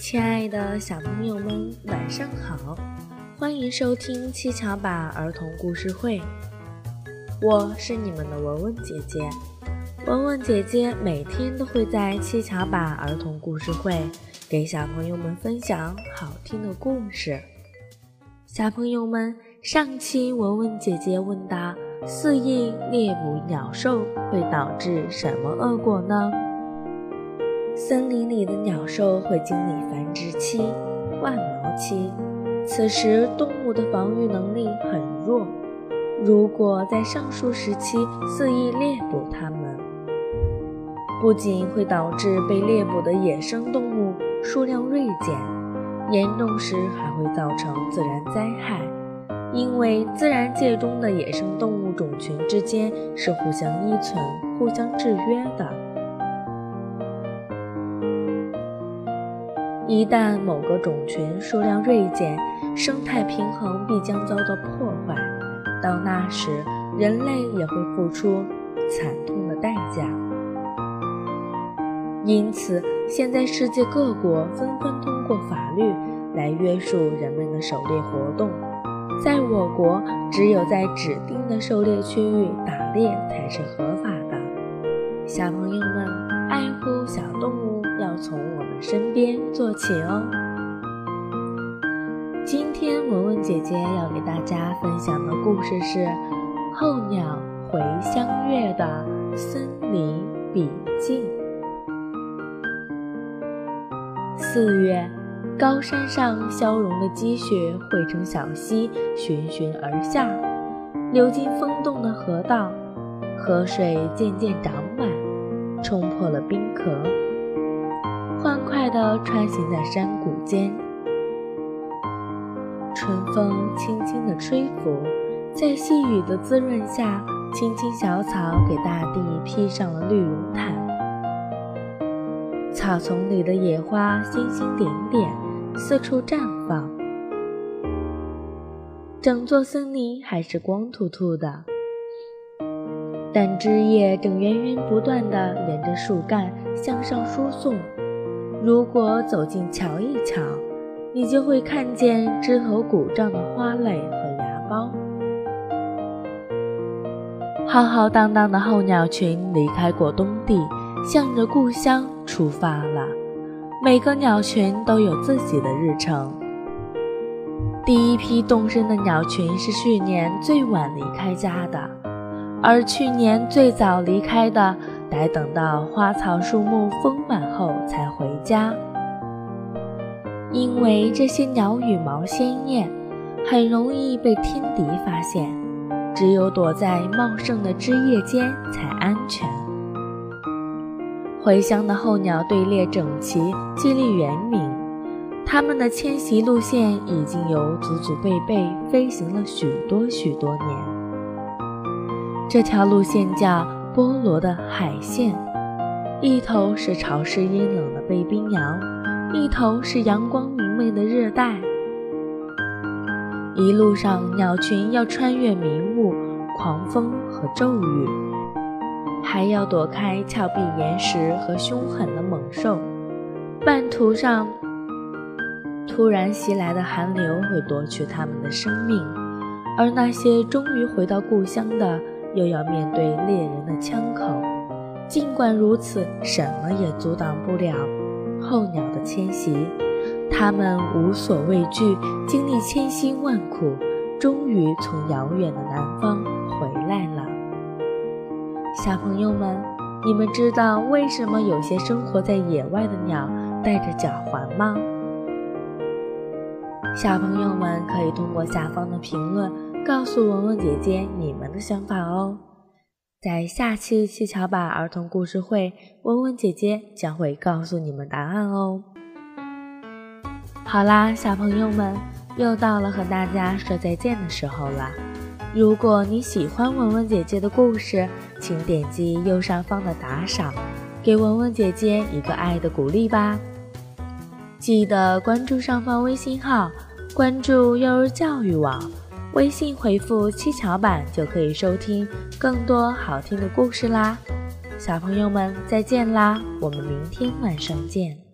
亲爱的小朋友们，晚上好！欢迎收听七巧板儿童故事会，我是你们的文文姐姐。文文姐姐每天都会在七巧板儿童故事会给小朋友们分享好听的故事。小朋友们，上期文文姐姐问答：肆意猎捕鸟兽会导致什么恶果呢？森林里的鸟兽会经历繁殖期、换毛期，此时动物的防御能力很弱。如果在上述时期肆意猎捕它们，不仅会导致被猎捕的野生动物数量锐减，严重时还会造成自然灾害。因为自然界中的野生动物种群之间是互相依存、互相制约的。一旦某个种群数量锐减，生态平衡必将遭到破坏，到那时人类也会付出惨痛的代价。因此，现在世界各国纷纷通过法律来约束人们的狩猎活动。在我国，只有在指定的狩猎区域打猎才是合法的。小朋友们，身边做起哦。今天文文姐姐要给大家分享的故事是《候鸟回乡月的森林笔记》。四月，高山上消融的积雪汇成小溪，循循而下，流进风洞的河道，河水渐渐涨满，冲破了冰壳。快地穿行在山谷间，春风轻轻地吹拂，在细雨的滋润下，青青小草给大地披上了绿绒毯。草丛里的野花星星点点，四处绽放。整座森林还是光秃秃的，但枝叶正源源不断地沿着树干向上输送。如果走近瞧一瞧，你就会看见枝头鼓胀的花蕾和芽苞。浩浩荡荡的候鸟群离开过冬地，向着故乡出发了。每个鸟群都有自己的日程。第一批动身的鸟群是去年最晚离开家的，而去年最早离开的。得等到花草树木丰满后才回家，因为这些鸟羽毛鲜艳，很容易被天敌发现，只有躲在茂盛的枝叶间才安全。回乡的候鸟队列整齐，纪律严明，它们的迁徙路线已经由祖祖辈辈飞行了许多许多年。这条路线叫。菠萝的海线，一头是潮湿阴冷的北冰洋，一头是阳光明媚的热带。一路上，鸟群要穿越迷雾、狂风和骤雨，还要躲开峭壁岩石和凶狠的猛兽。半途上，突然袭来的寒流会夺去它们的生命，而那些终于回到故乡的。又要面对猎人的枪口，尽管如此，什么也阻挡不了候鸟的迁徙。它们无所畏惧，经历千辛万苦，终于从遥远的南方回来了。小朋友们，你们知道为什么有些生活在野外的鸟带着脚环吗？小朋友们可以通过下方的评论。告诉文文姐姐你们的想法哦，在下期七巧板儿童故事会，文文姐姐将会告诉你们答案哦。好啦，小朋友们，又到了和大家说再见的时候了。如果你喜欢文文姐姐的故事，请点击右上方的打赏，给文文姐姐一个爱的鼓励吧。记得关注上方微信号，关注幼儿教育网。微信回复“七巧板”就可以收听更多好听的故事啦，小朋友们再见啦，我们明天晚上见。